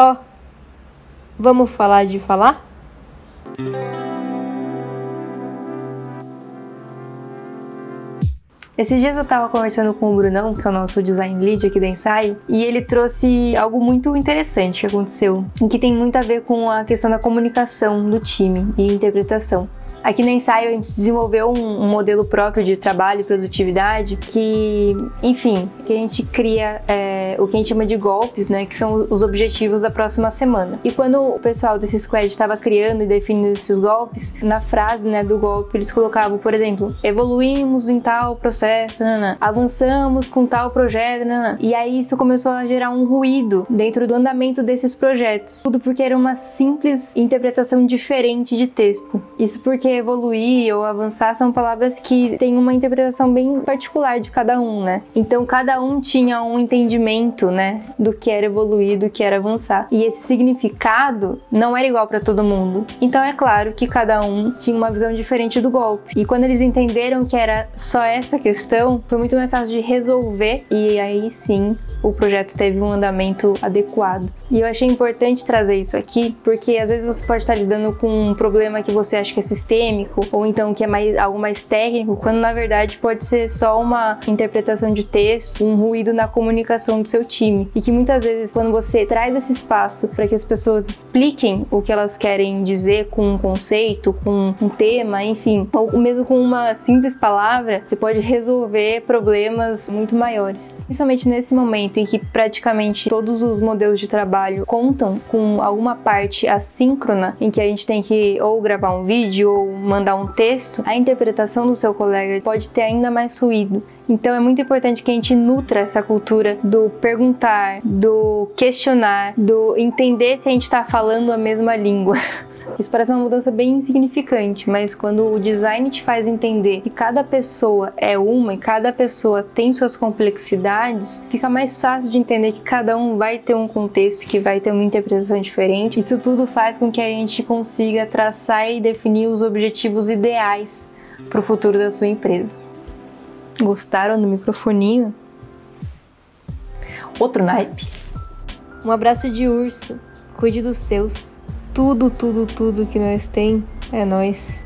Ó, oh, vamos falar de falar? Esses dias eu tava conversando com o Brunão, que é o nosso design lead aqui da ensaio, e ele trouxe algo muito interessante que aconteceu, e que tem muito a ver com a questão da comunicação do time e interpretação. Aqui no ensaio a gente desenvolveu um, um, modelo próprio de trabalho e produtividade que, enfim, que a gente cria é, o que a gente chama de golpes, né, que são os objetivos da próxima semana. E quando o pessoal desse squad estava criando e definindo esses golpes, na frase, né, do golpe eles colocavam, por exemplo, evoluímos em tal processo, nana, avançamos com tal projeto, nana. e aí isso começou a gerar um ruído dentro do andamento desses projetos. Tudo porque era uma simples interpretação diferente de texto. Isso porque que evoluir ou avançar são palavras que têm uma interpretação bem particular de cada um, né? Então cada um tinha um entendimento, né, do que era evoluir, do que era avançar. E esse significado não era igual para todo mundo. Então é claro que cada um tinha uma visão diferente do golpe. E quando eles entenderam que era só essa questão, foi muito mais fácil de resolver e aí sim o projeto teve um andamento adequado. E eu achei importante trazer isso aqui, porque às vezes você pode estar lidando com um problema que você acha que é sistêmico, ou então que é mais, algo mais técnico, quando na verdade pode ser só uma interpretação de texto, um ruído na comunicação do seu time. E que muitas vezes, quando você traz esse espaço para que as pessoas expliquem o que elas querem dizer com um conceito, com um tema, enfim, ou mesmo com uma simples palavra, você pode resolver problemas muito maiores. Principalmente nesse momento em que praticamente todos os modelos de trabalho contam com alguma parte assíncrona em que a gente tem que ou gravar um vídeo mandar um texto, a interpretação do seu colega pode ter ainda mais ruído. Então é muito importante que a gente nutra essa cultura do perguntar, do questionar, do entender se a gente está falando a mesma língua. Isso parece uma mudança bem insignificante, mas quando o design te faz entender que cada pessoa é uma e cada pessoa tem suas complexidades, fica mais fácil de entender que cada um vai ter um contexto, que vai ter uma interpretação diferente. Isso tudo faz com que a gente consiga traçar e definir os objetivos ideais para o futuro da sua empresa. Gostaram do microfoninho? Outro naipe. Um abraço de urso. Cuide dos seus. Tudo, tudo, tudo que nós tem é nós.